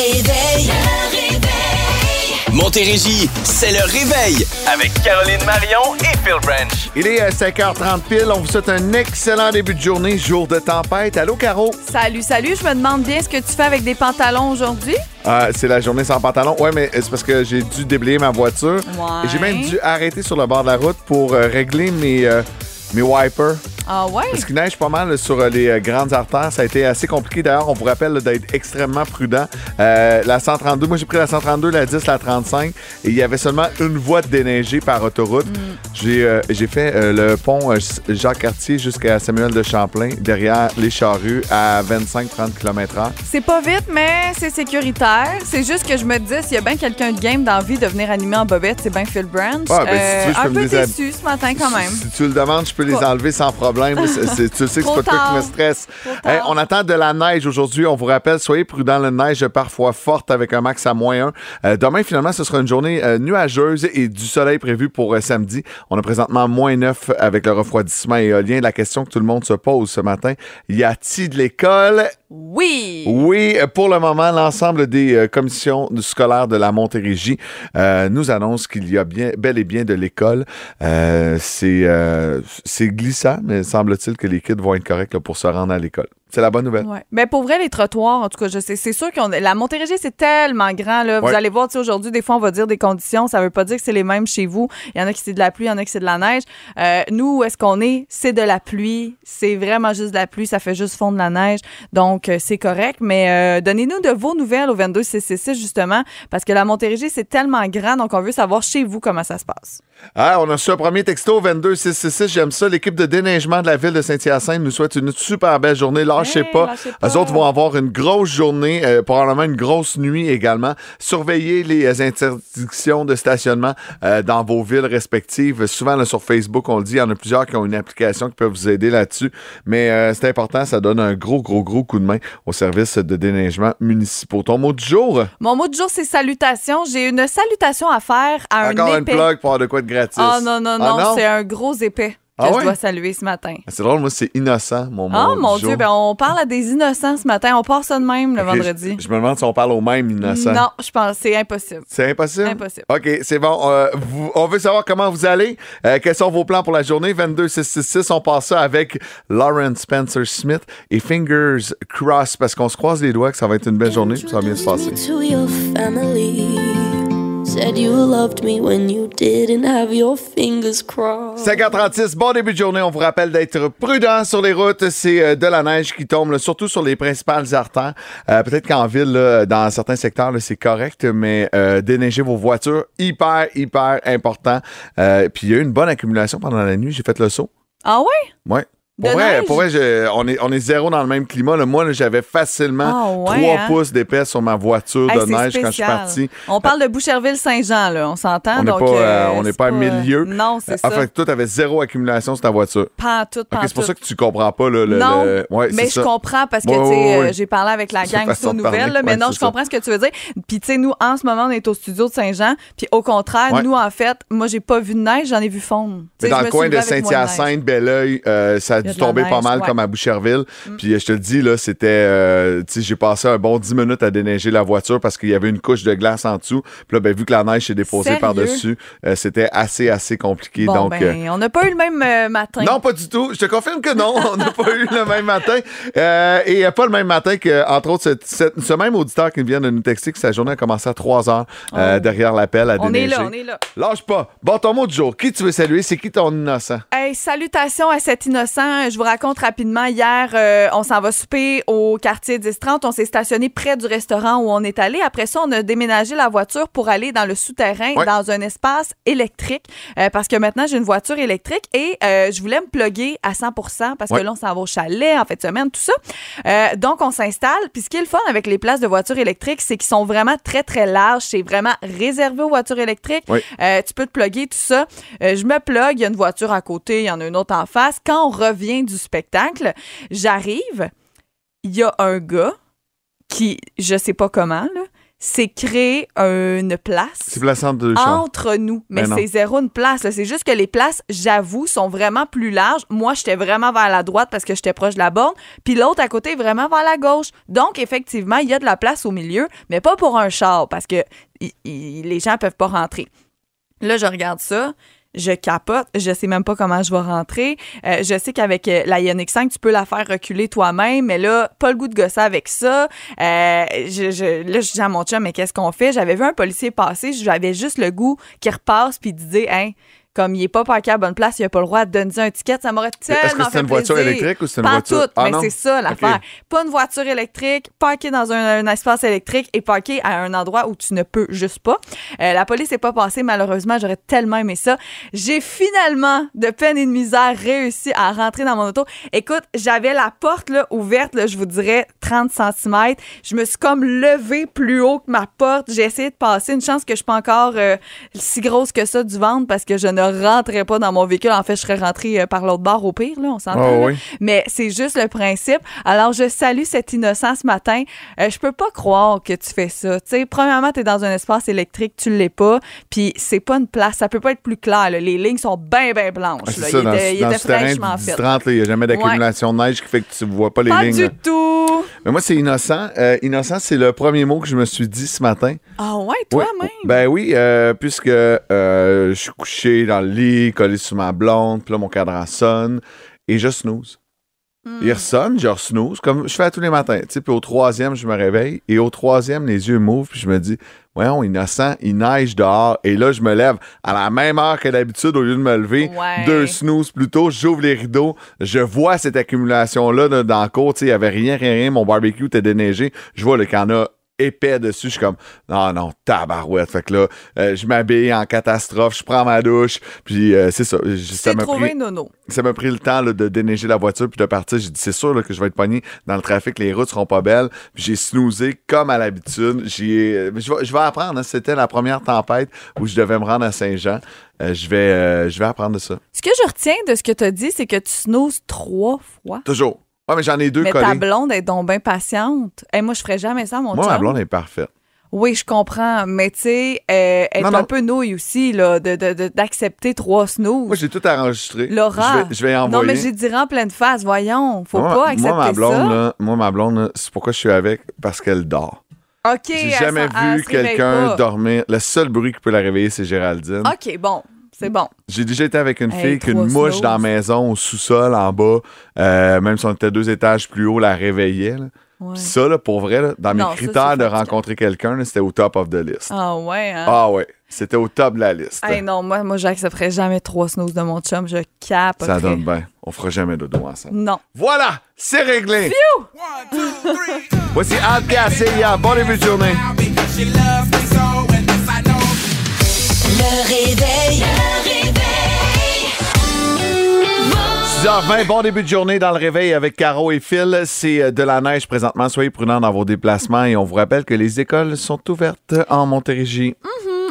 réveil. Le réveil. Montérégie, c'est le réveil avec Caroline Marion et Phil Branch. Il est euh, 5h30 pile. On vous souhaite un excellent début de journée, jour de tempête. Allô, Caro? Salut, salut. Je me demande bien ce que tu fais avec des pantalons aujourd'hui? Ah, c'est la journée sans pantalon. Ouais, mais c'est parce que j'ai dû déblayer ma voiture. Ouais. Et j'ai même dû arrêter sur le bord de la route pour euh, régler mes, euh, mes wipers. Ah ouais? Parce qu'il neige pas mal sur euh, les euh, grandes artères. Ça a été assez compliqué. D'ailleurs, on vous rappelle d'être extrêmement prudent. Euh, la 132, moi j'ai pris la 132, la 10, la 35. Et il y avait seulement une voie de déneigée par autoroute. J'ai euh, j'ai fait euh, le pont Jacques-Cartier jusqu'à Samuel de Champlain, derrière les charrues, à 25-30 km/h. C'est pas vite, mais c'est sécuritaire. C'est juste que je me disais, s'il y a bien quelqu'un de game d'envie de venir animer en bobette, c'est bien Phil Branch. Ah, ben, si tu veux, je un peux peu déçu ce matin quand même. Si, si tu le demandes, je peux les enlever sans problème. C'est- c'est- tu sais que c'est pas quoi qui me stresse. Hey, on attend de la neige aujourd'hui. On vous rappelle, soyez prudents. La neige parfois forte avec un max à moins 1. demain, finalement, ce sera une journée euh, nuageuse et du soleil prévu pour euh, samedi. On a présentement moins 9 avec le refroidissement éolien. La question que tout le monde se pose ce matin, y a-t-il de l'école? Oui! Oui, euh, pour le moment, l'ensemble des euh, commissions scolaires de la Montérégie euh, nous annonce qu'il y a bien, bel et bien de l'école. Euh, c'est euh, c'est glissant, mais semble-t-il que les kids vont être corrects pour se rendre à l'école. C'est la bonne nouvelle. Ouais. Mais pour vrai, les trottoirs, en tout cas, je sais, c'est sûr qu'on la Montérégie, c'est tellement grand. Là. Vous Ouais. allez voir, tu sais, aujourd'hui, des fois, on va dire des conditions. Ça veut pas dire que c'est les mêmes chez vous. Il y en a qui c'est de la pluie, il y en a qui c'est de la neige. Euh, nous, où est-ce qu'on est? C'est de la pluie. C'est vraiment juste de la pluie. Ça fait juste fondre la neige. Donc, euh, c'est correct. Mais euh, donnez-nous de vos nouvelles au 22666, justement, parce que la Montérégie, c'est tellement grand. Donc, on veut savoir chez vous comment ça se passe. Ah, on a reçu un premier texto 22666. J'aime ça. L'équipe de déneigement de la ville de Saint-Hyacinthe nous souhaite une super belle journée. Lâchez pas. lâchez pas. Eux autres vont avoir une grosse journée, euh, probablement une grosse nuit également. Surveillez les euh, interdictions de stationnement euh, dans vos villes respectives. Souvent, là, sur Facebook, on le dit, il y en a plusieurs qui ont une application qui peut vous aider là-dessus. Mais euh, c'est important, ça donne un gros, gros, gros coup de main au service de déneigement municipaux. Ton mot du jour? Mon mot du jour, c'est salutation. J'ai une salutation à faire à un Encore une épais. plug pour avoir de quoi de gratis. Oh non, non, Ah, non, c'est un gros épais que Ah je dois saluer ce matin. C'est drôle, moi, c'est innocent, mon mot Oh du mon jour. Dieu, ben on parle à des innocents ce matin. On part ça de même le vendredi. Je, je me demande si on parle au même innocent. Non, je pense c'est impossible. C'est impossible? Impossible. OK, c'est bon. Euh, vous- on veut savoir comment vous allez. Euh, quels sont vos plans pour la journée? 22666, on passe ça avec Lauren Spencer Smith et Fingers Cross parce qu'on se croise les doigts que ça va être une belle journée, ça va bien se passer. Said you loved me when you didn't have your fingers crossed. 5h36, bon début de journée. On vous rappelle d'être prudent sur les routes. C'est euh, de la neige qui tombe, là, surtout sur les principales artères. Euh, Peut-être qu'en ville, là, dans certains secteurs, c'est correct, mais euh, déneiger vos voitures, hyper, hyper important. Euh, Puis il y a eu une bonne accumulation pendant la nuit. J'ai fait le saut. Ah ouais? Ouais. Pour De vrai, pour vrai je- on, est, on est zéro dans le même climat. là. Moi, là, j'avais facilement Ah ouais, 3 hein? pouces d'épaisse sur ma voiture Hey, de c'est neige quand je suis spécial. parti. On parle de Boucherville-Saint-Jean, là, on s'entend. On n'est donc, pas, euh, euh, on n'est c'est pas à milieu. Non, c'est ça. Enfin, toi, tu avais zéro accumulation sur ta voiture. Pas en tout, pas Ok, en c'est pour tout. ça que tu comprends pas le. le- non, le- ouais, mais c'est je ça. comprends parce que Ouais, tu sais, ouais, euh, j'ai parlé avec la C'est gang une façon de parler. nouvelles, là, mais Ouais, non, c'est je ça. comprends ce que tu veux dire. Puis tu sais, nous en ce moment, on est au studio de Saint-Jean, puis au contraire, Ouais. nous en fait, moi j'ai pas vu de neige, j'en ai vu fondre. Tu Mais sais, dans je le me coin suis de levée avec moins neige. Saint-Hyacinthe, Belleuil, euh, ça a dû tomber pas mal ouais. comme à Boucherville. Puis euh, je te le dis, là, c'était. euh, tu sais, j'ai passé un bon 10 minutes à déneiger la voiture parce qu'il y avait une couche de glace en dessous. Puis là, ben, vu que la neige s'est déposée par-dessus, euh, c'était assez, assez compliqué. Bon, donc. ben, on n'a pas eu le même matin. non, pas du tout. Je te confirme que non. On n'a pas eu le même matin. Et pas le même matin que, entre autres, ce, ce- ce même auditeur qui vient de nous texter que sa journée a commencé à 3 heures euh, Oh. derrière l'appel à on est déneiger. là, on est là. Lâche pas. Bon, ton mot du jour. Qui tu veux saluer? C'est qui ton innocent? Hey, salutations à cet innocent. Je vous raconte rapidement. Hier, euh, on s'en va souper au quartier 1030. On s'est stationné près du restaurant où on est allé. Après ça, on a déménagé la voiture pour aller dans le souterrain, Ouais. dans un espace électrique, euh, parce que maintenant, j'ai une voiture électrique et euh, je voulais me plugger à 100% parce Ouais. que là, on s'en va au chalet en fin de semaine, tout ça. Donc, on s'installe. Puis, ce qui est le fun avec les places de voitures électriques, c'est qu'ils sont vraiment très, très larges. C'est vraiment réservé aux voitures électriques. Tu peux te plugger, tout ça. Je me plug, il y a une voiture à côté, il y en a une autre en face. Quand on revient du spectacle, j'arrive, il y a un gars qui, je sais pas comment, là, c'est créer une place de entre nous. Mais Ben c'est zéro une place. C'est juste que les places, j'avoue, sont vraiment plus larges. Moi, j'étais vraiment vers la droite parce que j'étais proche de la borne. Puis l'autre à côté est vraiment vers la gauche. Donc, effectivement, il y a de la place au milieu, mais pas pour un char parce que les gens peuvent pas rentrer. Là, je regarde ça. Je capote, je sais même pas comment je vais rentrer. Euh, je sais qu'avec euh, la Ioniq 5, tu peux la faire reculer toi-même, mais là, pas le goût de gosser avec ça. Euh, je, je- là, je dis à mon chum, mais qu'est-ce qu'on fait? J'avais vu un policier passer, j'avais juste le goût qu'il repasse puis de dire, hein, comme il est pas parqué à la bonne place, il a pas le droit de donner un ticket, ça m'aurait tellement Est-ce que c'est une voiture électrique ou c'est une Pas voiture- toute, Ah, mais non? c'est ça l'affaire. Pas une voiture électrique, parquée dans un, espace électrique et parquée à un endroit où tu ne peux juste pas. Euh, la police n'est pas passée, malheureusement, j'aurais tellement aimé ça. J'ai finalement, de peine et de misère, réussi à rentrer dans mon auto. Écoute, j'avais la porte là, ouverte, là, je vous dirais 30 cm. Je me suis comme levée plus haut que ma porte. J'ai essayé de passer. Une chance que je suis pas encore euh, si grosse que ça du ventre parce que je ne rentrais pas dans mon véhicule. En fait, je serais rentrée euh, par l'autre bord au pire, là, on s'entend. Oh, oui. Mais c'est juste le principe. Alors, je salue cette innocence ce matin. Euh, je peux pas croire que tu fais ça. Tu sais, premièrement, tu es dans un espace électrique, tu l'es pas, puis c'est pas une place. Ça peut pas être plus clair. là. Les lignes sont bien, bien blanches. Ah, c'est là. ça, il dans, était, il dans était ce terrain fraîchement du fait. 10-30, il n'y a jamais d'accumulation de neige qui fait que tu ne vois pas les Pas lignes. du là. tout. Mais moi, c'est innocent. Euh, innocent, c'est le premier mot que je me suis dit ce matin. Ah ouais, Ouais. toi-même. Ben oui, euh, puisque je suis couché dans le lit, collé sur ma blonde, puis là, mon cadran sonne, et je snooze. Hmm. Il ressonne, je snooze, comme je fais à tous les matins. Puis au troisième, je me réveille, et au troisième, les yeux m'ouvrent, puis je me dis, voyons, innocent, il neige dehors, et là, je me lève à la même heure que d'habitude, au lieu de me lever, Ouais. deux snooze plus tôt, j'ouvre les rideaux, je vois cette accumulation-là dans le cours, il n'y avait rien, rien, rien, mon barbecue était déneigé, je vois là, qu'il y en a épais dessus, je suis comme, non, non, tabarouette. Fait que là, euh, je m'habille en catastrophe, je prends ma douche, puis euh, c'est ça. Ça m'a trouvé pris, nono. ça m'a pris le temps là, de déneiger la voiture puis de partir. J'ai dit, c'est sûr là, que je vais être pogné dans le trafic, les routes seront pas belles. Puis j'ai snoozé comme à l'habitude. J'ai, euh, je, vais, je vais apprendre. hein. C'était la première tempête où je devais me rendre à Saint-Jean. Euh, je, vais, euh, je vais apprendre de ça. Ce que je retiens de ce que tu as dit, c'est que tu snoozes trois fois. Toujours. Ouais, mais j'en ai deux Mais ta collés. blonde est donc bien patiente. Et moi, je ferais jamais ça, mon Moi, chum. ma blonde est parfaite. Oui, je comprends. Mais tu sais, euh, elle est Non, un non. peu nouille aussi, là, de- de- de- d'accepter trois snooze. Moi, j'ai tout enregistré. Laura. Je vais, je vais y non, envoyer. mais j'ai dit en pleine face. Voyons, faut moi, pas accepter moi, ma blonde, ça. là, moi, ma blonde, c'est pourquoi je suis avec, parce qu'elle dort. OK. J'ai jamais vu quelqu'un dormir. Le seul bruit qui peut la réveiller, c'est Géraldine. OK, bon. C'est bon. J'ai déjà été avec une Hey, fille qu'une mouche dans la maison, au sous-sol, en bas, euh, même si on était deux étages plus haut, la réveillait. là. Ouais. Puis ça, là, pour vrai, là, dans mes Non, critères de rencontrer quelqu'un, c'était au top of the list. Ah ouais, hein? Ah ouais, c'était au top de la liste. Hey, non, moi, moi j'accepterais jamais trois snooze de mon chum. Je cape. Ça donne bien. On fera jamais de dos ensemble. Non. Voilà, c'est réglé. Voici Anne Cassia. Bon début de journée. Le réveil. Le réveil. 6h20, bon début de journée dans le réveil avec Caro et Phil. C'est euh, de la neige présentement. Soyez prudents dans vos déplacements et on vous rappelle que les écoles sont ouvertes en Montérégie.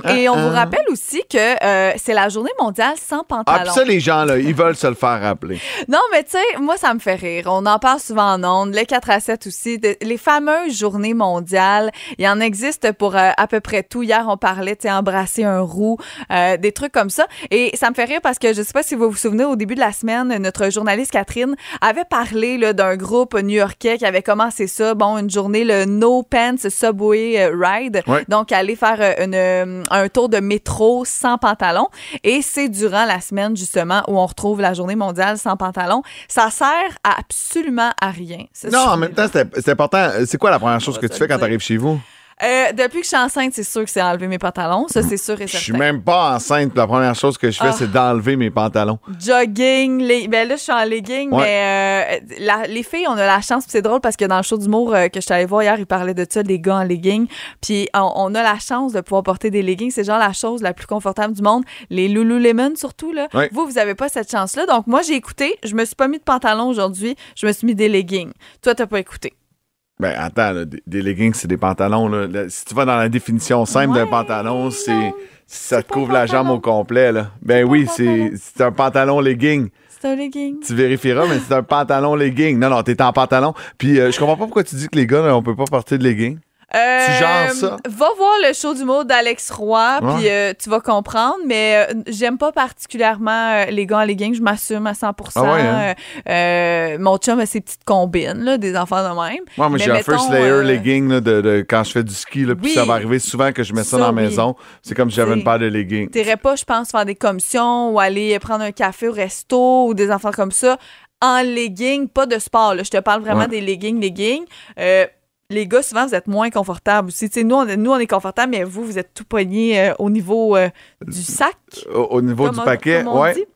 Et on Ah, vous ah. rappelle aussi que euh, c'est la journée mondiale sans Ah, pantalon. puis ça, les gens, là, ils veulent se le faire rappeler. Non, mais tu sais, moi, ça me fait rire. On en parle souvent en ondes. Les 4 à 7 aussi. De- les fameuses journées mondiales, il y en existe pour euh, à peu près tout. Hier, on parlait, tu sais, embrasser un roux, euh, des trucs comme ça. Et ça me fait rire parce que je sais pas si vous vous souvenez, au début de la semaine, notre journaliste Catherine avait parlé là, d'un groupe new-yorkais qui avait commencé ça. Bon, une journée, le No Pants Subway euh, Ride. Ouais. Donc, aller faire euh, une, un tour de métro sans pantalon. Et c'est durant la semaine, justement, où on retrouve la journée mondiale sans pantalon. Ça sert à absolument à rien. Non, en même temps, c'est important. C'est quoi la première chose que tu fais quand tu arrives chez vous? Euh, depuis que je suis enceinte, c'est sûr que c'est enlever mes pantalons. Ça, c'est sûr et Je suis certain. même pas enceinte. La première chose que je fais, Ah. c'est d'enlever mes pantalons. Jogging, les... ben là, je suis en legging, Ouais. mais euh, la- les filles, on a la chance, c'est drôle parce que dans le show d'humour euh, que je suis allée voir hier, ils parlaient de ça, des gars en legging. Puis on, on a la chance de pouvoir porter des leggings. C'est genre la chose la plus confortable du monde. Les Lululemon, surtout, là. Ouais. Vous, vous avez pas cette chance-là. Donc, moi, j'ai écouté. Je me suis pas mis de pantalon aujourd'hui. Je me suis mis des leggings. Toi, t'as pas écouté. Ben, attends, là, des, des leggings, c'est des pantalons. Là. Là, si tu vas dans la définition simple d'un pantalon, c'est ça te couvre la jambe au complet. Là. Ben oui, c'est un pantalon legging. C'est un legging. Tu vérifieras, mais c'est un pantalon legging. Non, non, t'es en pantalon. Puis euh, je comprends pas pourquoi tu dis que les gars, là, on peut pas porter de leggings. Euh, Tu genres ça? Va voir le show du mot d'Alex Roy, Ouais. puis euh, tu vas comprendre. Mais euh, j'aime pas particulièrement euh, les gars en leggings. Je m'assume à 100 Ah ouais, hein? Euh, euh, Mon chum a ses petites combines, là, des enfants de même. Moi, moi j'ai un first layer euh, legging là, de, de- quand je fais du ski. Là, puis Oui. ça va arriver souvent que je mets ça, dans la oui. maison. C'est comme si j'avais une paire de leggings. T'irais pas, je pense, faire des commissions ou aller prendre un café au resto ou des enfants comme ça en leggings, pas de sport. Là. Je te parle vraiment Ouais. des leggings, leggings. Euh, les gars, souvent, vous êtes moins confortables aussi. Tu sais, nous, on, nous, on est confortables, mais vous, vous êtes tout poigné euh, au niveau euh, du sac. Au, au niveau Comme du paquet.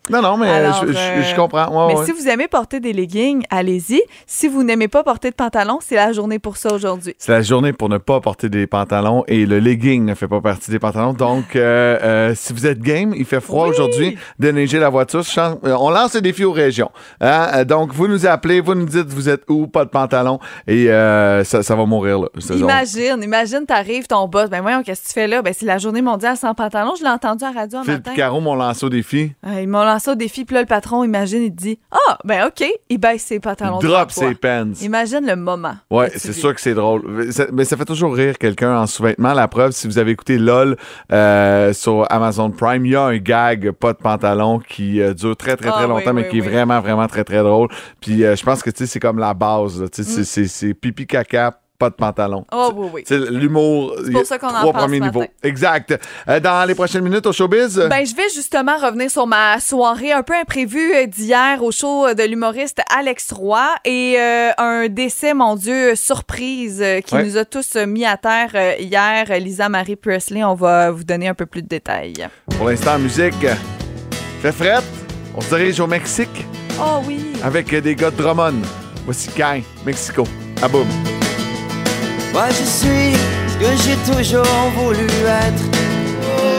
Non, non, mais Alors, je, je- euh, je comprends. Ouais, mais ouais. si vous aimez porter des leggings, allez-y. Si vous n'aimez pas porter de pantalon, c'est la journée pour ça aujourd'hui. C'est la journée pour ne pas porter des pantalons et le legging ne fait pas partie des pantalons. Donc, euh, euh, si vous êtes game, il fait froid Oui. aujourd'hui, déneiger la voiture. euh, On lance le défi aux régions. Hein? Euh, Donc, vous nous appelez, vous nous dites vous êtes où, pas de pantalon, et euh, ça, ça va mourir là. C'est- Imagine, imagine, t'arrives, ton boss, ben voyons, qu'est-ce que tu fais là? Ben c'est la journée mondiale sans pantalon. Je l'ai entendu à la radio un matin. Picaro m'ont lancé au défi. Euh, ils m'ont lancé au défi, puis là, le patron, imagine, il te dit Ah, ben OK, il baisse ses pantalons. Il drop ses pants. Imagine le moment. Ouais, c'est sûr que c'est drôle. Mais ça, mais ça fait toujours rire quelqu'un en sous-vêtements. La preuve, si vous avez écouté LOL euh, sur Amazon Prime, il y a un gag pas de pantalon qui euh, dure très très très Ah, longtemps, oui, mais oui, qui est vraiment vraiment très très drôle. Puis euh, je pense que tu sais, c'est comme la base. là. Tu sais, Mm. C'est pipi caca, pas de pantalon. Oh, oui, oui. C'est l'humour. C'est pour ça qu'on en parle niveaux. Exact. Euh, dans les prochaines minutes au showbiz? Ben, je vais justement revenir sur ma soirée un peu imprévue d'hier au show de l'humoriste Alex Roy et euh, un décès, mon Dieu, surprise euh, qui Ouais. nous a tous mis à terre hier. Lisa Marie Presley, on va vous donner un peu plus de détails. Pour l'instant, musique. Fait frette. On se dirige au Mexique Oh oui! avec des gars de Drummond. Voici Cain, Mexico. À boum. Moi je suis ce que j'ai toujours voulu être.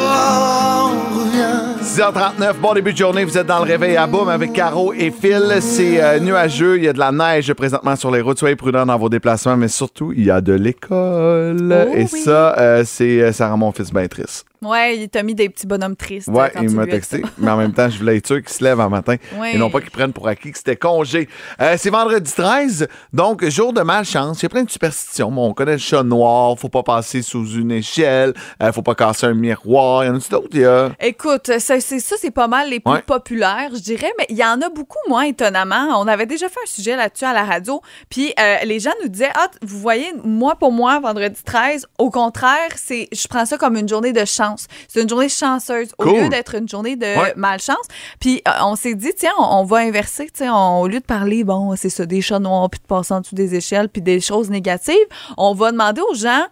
Oh, on revient. 6h39, bon début de journée, vous êtes dans le réveil à boum avec Caro et Phil. C'est euh, nuageux, il y a de la neige présentement sur les routes. Soyez prudents dans vos déplacements, mais surtout, il y a de l'école. Oh et oui. ça, euh, c'est euh, ça rend mon fils bien triste. Ouais, il t'a mis des petits bonhommes tristes. Ouais, quand il m'a texté, mais en même temps, je voulais être sûr qu'il se lève un matin Ouais. et non pas qu'il prenne pour acquis que c'était congé. Euh, c'est vendredi 13, donc jour de malchance. Il y a plein de superstitions. Bon, on connaît le chat noir, faut pas passer sous une échelle, euh, faut pas casser un miroir. Il y en a d'autres? A... Écoute, ça, c'est, ça, c'est pas mal les plus Ouais. populaires, je dirais, mais il y en a beaucoup moins, étonnamment. On avait déjà fait un sujet là-dessus à la radio, puis euh, les gens nous disaient, ah, vous voyez, moi, pour moi, vendredi 13, au contraire, c'est, je prends ça comme une journée de chance. C'est une journée chanceuse, au lieu d'être une journée de Ouais. malchance. Puis euh, on s'est dit, tiens, on, on va inverser, on- au lieu de parler, bon, c'est ça, des chats noirs, puis de passer en dessous des échelles, puis des choses négatives, on va demander aux gens,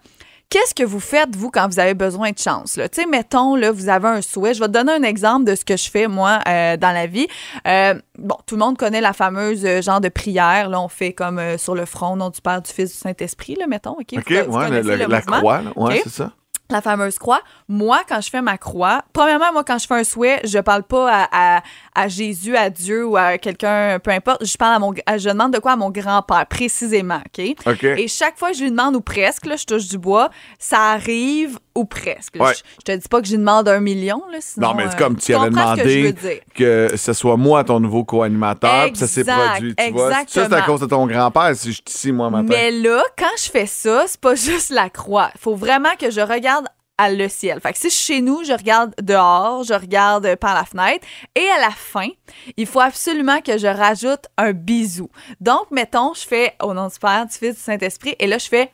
Qu'est-ce que vous faites, vous, quand vous avez besoin de chance? Tu sais, mettons, là, vous avez un souhait. Je vais te donner un exemple de ce que je fais, moi, euh, dans la vie. Euh, bon, tout le monde connaît la fameuse euh, genre de prière. Là, on fait comme sur le front, nom du Père, du Fils, du Saint-Esprit, là, mettons. OK? Vous OK, co- vous ouais, connaissez le- le la croix, ouais, c'est ça. la fameuse croix. Moi, quand je fais ma croix, premièrement, moi, quand je fais un souhait, je parle pas à, à- à Jésus, à Dieu ou à quelqu'un, peu importe. Je parle à mon, je demande de quoi à mon grand-père, précisément, OK? OK. Et chaque fois que je lui demande, ou presque, là, je touche du bois, ça arrive ou presque. Ouais. Je, je te dis pas que je lui demande un million, là, sinon... Non, mais c'est euh, comme tu avais que demandé que ce soit moi ton nouveau co-animateur, puis ça s'est produit. Tu vois. Ça, c'est à exactement. cause de ton grand-père si je suis ici, moi, matin. Mais là, quand je fais ça, c'est pas juste la croix. Il faut vraiment que je regarde à le ciel. Fait que si je suis chez nous, je regarde dehors, je regarde par la fenêtre. Et à la fin, il faut absolument que je rajoute un bisou. Donc, mettons, je fais au nom du Père, du Fils, du Saint-Esprit, et là, je fais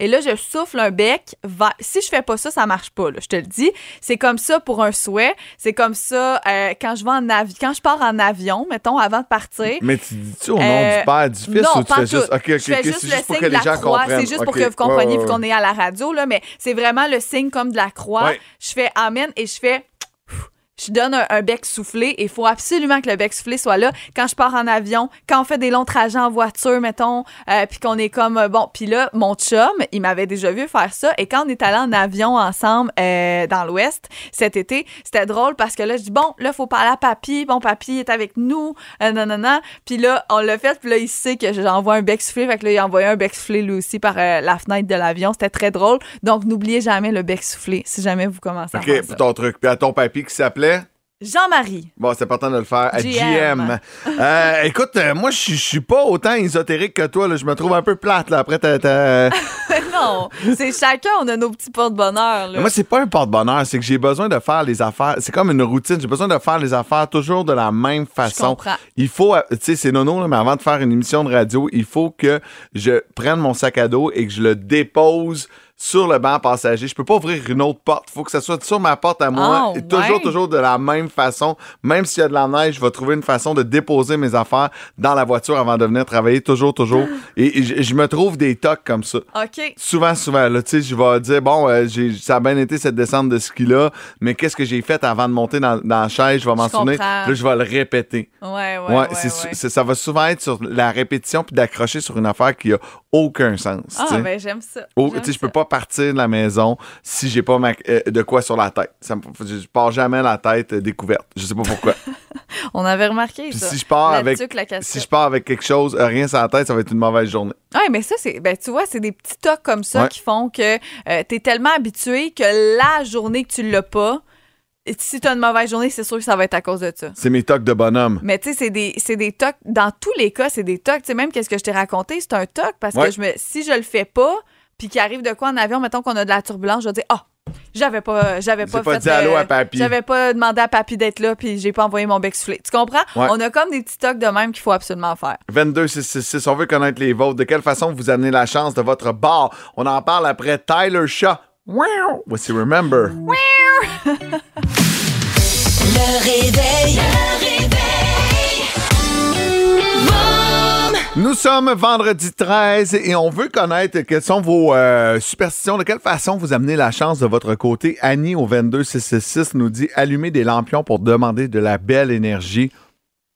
et là, je souffle un bec. vers- Si je fais pas ça, ça marche pas. là, je te le dis. C'est comme ça pour un souhait. C'est comme ça euh, quand je vais en avion, quand je pars en avion, mettons avant de partir. Mais tu dis-tu au nom Euh, du Père, du Fils, non, ou tu fais juste. OK, OK, je fais OK, juste c'est le juste pour signe que de les la gens croix. comprennent. C'est juste pour que vous compreniez, Ouais, vu ouais, qu'on est à la radio, là, mais c'est vraiment le signe comme de la croix. Je fais Amen et je fais. Je donne un, un bec soufflé et il faut absolument que le bec soufflé soit là. Quand je pars en avion, quand on fait des longs trajets en voiture, mettons, euh, puis qu'on est comme, euh, bon, puis là, mon chum, il m'avait déjà vu faire ça. Et quand on est allé en avion ensemble euh, dans l'Ouest cet été, c'était drôle parce que là, je dis, bon, là, faut parler à papy. Bon, papy est avec nous. Euh, non, non, non. Puis là, on l'a fait. Puis là, il sait que j'envoie un bec soufflé. Fait que là, il a envoyé un bec soufflé lui aussi par la fenêtre de l'avion. C'était très drôle. Donc, n'oubliez jamais le bec soufflé si jamais vous commencez à faire ça. ton truc. Puis à ton papy qui s'appelait? Jean-Marie. Bon, c'est important de le faire. À GM. Euh, écoute, euh, moi, je suis pas autant ésotérique que toi. Je me trouve un peu plate. Là. Après, t'as- t'as- non, c'est chacun, on a nos petits porte-bonheur. Moi, c'est pas un porte-bonheur. C'est que j'ai besoin de faire les affaires. C'est comme une routine. J'ai besoin de faire les affaires toujours de la même façon. comprends. Il faut, euh, tu sais, c'est nono, là, mais avant de faire une émission de radio, il faut que je prenne mon sac à dos et que je le dépose sur le banc passager. Je peux pas ouvrir une autre porte. Il faut que ça soit sur ma porte à moi. Ah, et toujours, ouais. toujours de la même façon. Même s'il y a de la neige, je vais trouver une façon de déposer mes affaires dans la voiture avant de venir travailler. Toujours, toujours. et et je, me trouve des tocs comme ça. OK. Souvent, souvent, là, tu sais, je vais dire, bon, euh, j'ai- ça a bien été cette descente de ski-là, mais qu'est-ce que j'ai fait avant de monter dans, dans la chaise? Je vais m'en souvenir. Là, je vais le répéter. Ouais, ouais, Ouais, ouais. c'est ça va souvent être sur la répétition puis d'accrocher sur une affaire qui a aucun sens. Ah, ben j'aime ça. Oh, tu sais, je peux pas partir de la maison si j'ai pas ma- euh, de quoi sur la tête. Ça je pars jamais la tête euh, découverte. Je sais pas pourquoi. On avait remarqué Puis ça. si je pars La avec tuque, la si je pars avec quelque chose, euh, rien sur la tête, ça va être une mauvaise journée. Ouais, mais ça, c'est. Ben, tu vois, c'est des petits tocs comme ça Ouais. qui font que euh, t'es tellement habitué que la journée que tu l'as pas, et si t'as une mauvaise journée, c'est sûr que ça va être à cause de ça. C'est mes tocs de bonhomme. Mais tu sais, c'est des, c'est des tocs. Dans tous les cas, c'est des tocs. Tu sais, même qu'est-ce que je t'ai raconté, c'est un toc parce Ouais. que je me, si je le fais pas, puis qu'il arrive de quoi en avion, mettons qu'on a de la turbulence, je vais dire, ah, j'avais pas, j'avais J'ai pas, pas fait, dit allô euh, à papy. J'avais pas demandé à papy d'être là, puis j'ai pas envoyé mon bec soufflé. Tu comprends? Ouais. On a comme des petits tocs de même qu'il faut absolument faire. 22 666, on veut connaître les vôtres. De quelle façon vous amenez la chance de votre bar? On en parle après Tyler Shaw. Wow! Voici Remember? Le réveil. Le réveil. Nous sommes vendredi 13 et on veut connaître quelles sont vos euh, superstitions, de quelle façon vous amenez la chance de votre côté. Annie au 22 666 nous dit allumer des lampions pour demander de la belle énergie.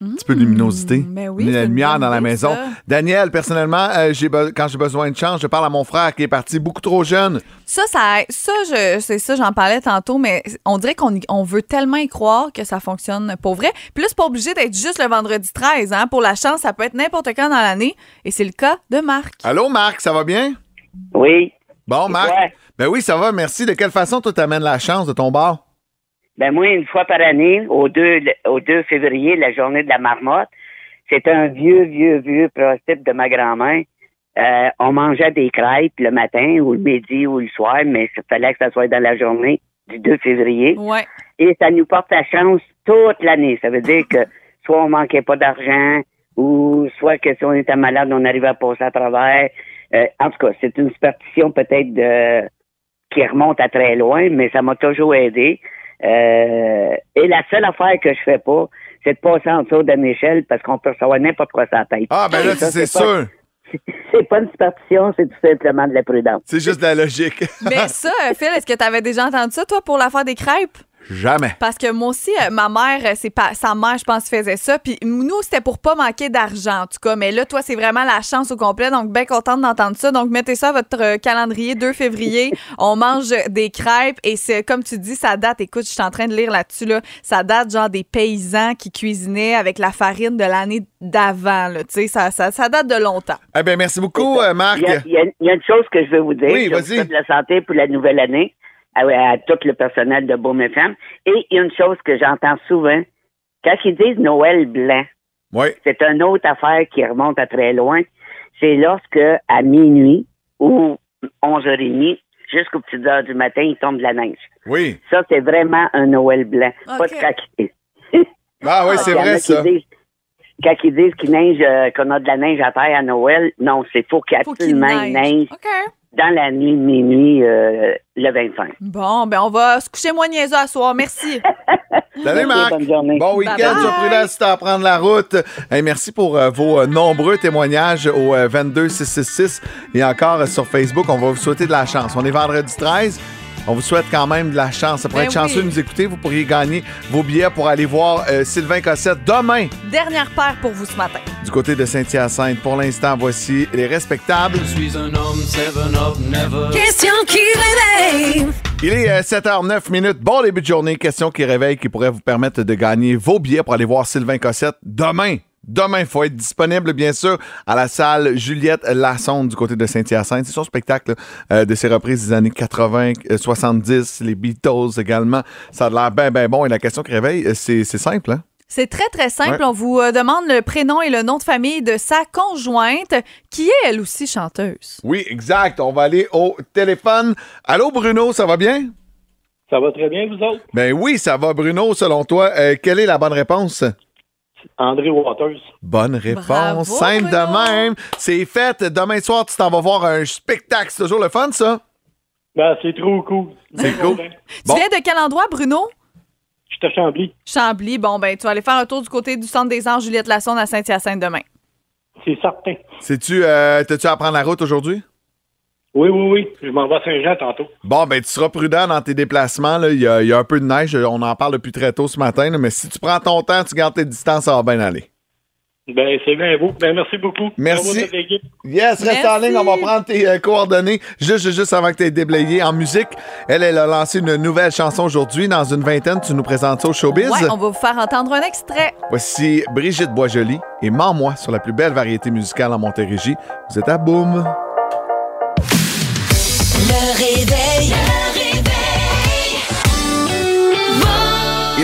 Un petit peu de luminosité. mais oui, de c'est la une lumière dans la maison. ça. Daniel, personnellement, euh, j'ai quand j'ai besoin de chance, je parle à mon frère qui est parti beaucoup trop jeune. Ça, ça, ça, je, c'est ça, j'en parlais tantôt, mais on dirait qu'on on veut tellement y croire que ça fonctionne pour vrai. Puis là, c'est pas obligé d'être juste le vendredi 13, hein. Pour la chance, ça peut être n'importe quand dans l'année. Et c'est le cas de Marc. Allô, Marc, ça va bien? Oui. Bon, Marc? Ouais. Ben oui, ça va, merci. De quelle façon, toi, t'amènes la chance de ton bar? Ben moi, une fois par année, au 2, au 2 février, la journée de la marmotte, c'est un vieux, vieux, vieux prototype de ma grand-mère. Euh, on mangeait des crêpes le matin ou le midi ou le soir, mais il fallait que ça soit dans la journée du 2 février. Ouais. Et ça nous porte la chance toute l'année. Ça veut dire que soit on manquait pas d'argent, ou soit que si on était malade, on arrivait à passer à travers. Euh, en tout cas, c'est une superstition peut-être de qui remonte à très loin, mais ça m'a toujours aidé. Euh, et la seule affaire que je fais pas, c'est de passer en dessous d'une échelle parce qu'on peut recevoir n'importe quoi sur la tête. Ah, ben là, c'est sûr. C'est pas une superstition, c'est tout simplement de la prudence. C'est juste de la logique. Mais ça, Phil, est-ce que tu avais déjà entendu ça, toi, pour l'affaire des crêpes? Jamais. Parce que moi aussi, euh, ma mère, euh, c'est pas sa mère, je pense, faisait ça. Puis nous, c'était pour pas manquer d'argent, en tout cas. Mais là, toi, c'est vraiment la chance au complet. Donc, bien contente d'entendre ça. Donc, mettez ça à votre euh, calendrier 2 février. On mange des crêpes et c'est comme tu dis, ça date. Écoute, je suis en train de lire là-dessus. Là, ça date genre des paysans qui cuisinaient avec la farine de l'année d'avant. là. Tu sais, ça, ça, ça date de longtemps. Eh bien, merci beaucoup, euh, Marc. Il y, a, y y une chose que je veux vous dire. Oui, vas-y. la santé pour la nouvelle année à, à tout le personnel de Boom FM. Et il y a une chose que j'entends souvent. Quand ils disent Noël blanc, Oui. c'est une autre affaire qui remonte à très loin. C'est lorsque, à minuit ou 11h30, jusqu'aux petites heures du matin, il tombe de la neige. Oui. Ça, c'est vraiment un Noël blanc. Pas de craquer. Ah oui, c'est Il vrai, ça. disent- quand ils disent qu'il neige, euh, qu'on a de la neige à terre à Noël, non, c'est faux qu'il y ait Faut qu'il absolument neige. neige OK. Dans la nuit de minuit euh, le 25. Bon, ben on va se coucher moins niaiseux à soir. Merci. Salut, Merci, Marc. bonne journée. Bon week-end, prudent si t'as à prendre la route. Hey, merci pour euh, vos euh, nombreux témoignages au euh, 22666 et encore euh, sur Facebook. On va vous souhaiter de la chance. On est vendredi 13. On vous souhaite quand même de la chance. Ça pourrait Ben être chanceux oui. de nous écouter. Vous pourriez gagner vos billets pour aller voir euh, Sylvain Cossette demain Dernière paire pour vous ce matin. du côté de Saint-Hyacinthe. Pour l'instant, voici les respectables. Question qui réveille. Il est euh, 7h09 minutes. Bon début de journée. Question qui réveille qui pourrait vous permettre de gagner vos billets pour aller voir Sylvain Cossette demain. Demain, il faut être disponible, bien sûr, à la salle Juliette Lassonde du côté de Saint-Hyacinthe. C'est son spectacle euh, de ses reprises des années 80, euh, 70, les Beatles également. Ça a l'air bien, bien bon. Et la question qui réveille, euh, c'est c'est simple, hein? C'est très, très simple. Ouais. On vous euh, demande le prénom et le nom de famille de sa conjointe, qui est elle aussi chanteuse. Oui, exact. On va aller au téléphone. Allô, Bruno, ça va bien? Ça va très bien, vous autres? Ben oui, ça va, Bruno. Selon toi, euh, quelle est la bonne réponse? André Waters. Bonne réponse. Bravo, Simple Bruno. de même. C'est fait. Demain soir, tu t'en vas voir un spectacle. C'est toujours le fun, ça? Ben, c'est trop cool. C'est cool. Bon. Tu viens de quel endroit, Bruno? Je suis à Chambly. Chambly. Bon, ben, tu vas aller faire un tour du côté du Centre des Arts Juliette Lassonde à Saint-Hyacinthe demain. C'est certain. Sais-tu, euh, t'as-tu à prendre la route aujourd'hui? Oui, oui, oui. Je m'en vais à Saint-Jean tantôt. Bon, ben, tu seras prudent dans tes déplacements. là. Il y, a, il y a un peu de neige. On en parle depuis très tôt ce matin. là. Mais si tu prends ton temps, tu gardes tes distances, ça va bien aller. Ben, c'est bien beau. Ben, merci beaucoup. Merci. Yes, reste Merci. en ligne, on va prendre tes euh, coordonnées juste, juste, juste avant que tu aies déblayé. En musique, elle, elle a lancé une nouvelle chanson aujourd'hui. Dans une vingtaine, tu nous présentes ça au showbiz. Ouais, on va vous faire entendre un extrait. Voici Brigitte Boisjoli et Mens-moi sur la plus belle variété musicale en Montérégie. Vous êtes à Boom.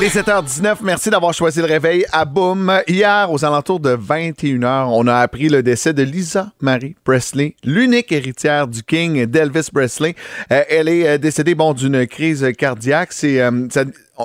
Il est 7h19. Merci d'avoir choisi le réveil à Boom. Hier, aux alentours de 21h, on a appris le décès de Lisa Marie Presley, l'unique héritière du King d'Elvis Presley. Euh, elle est euh, décédée bon, d'une crise cardiaque. C'est euh,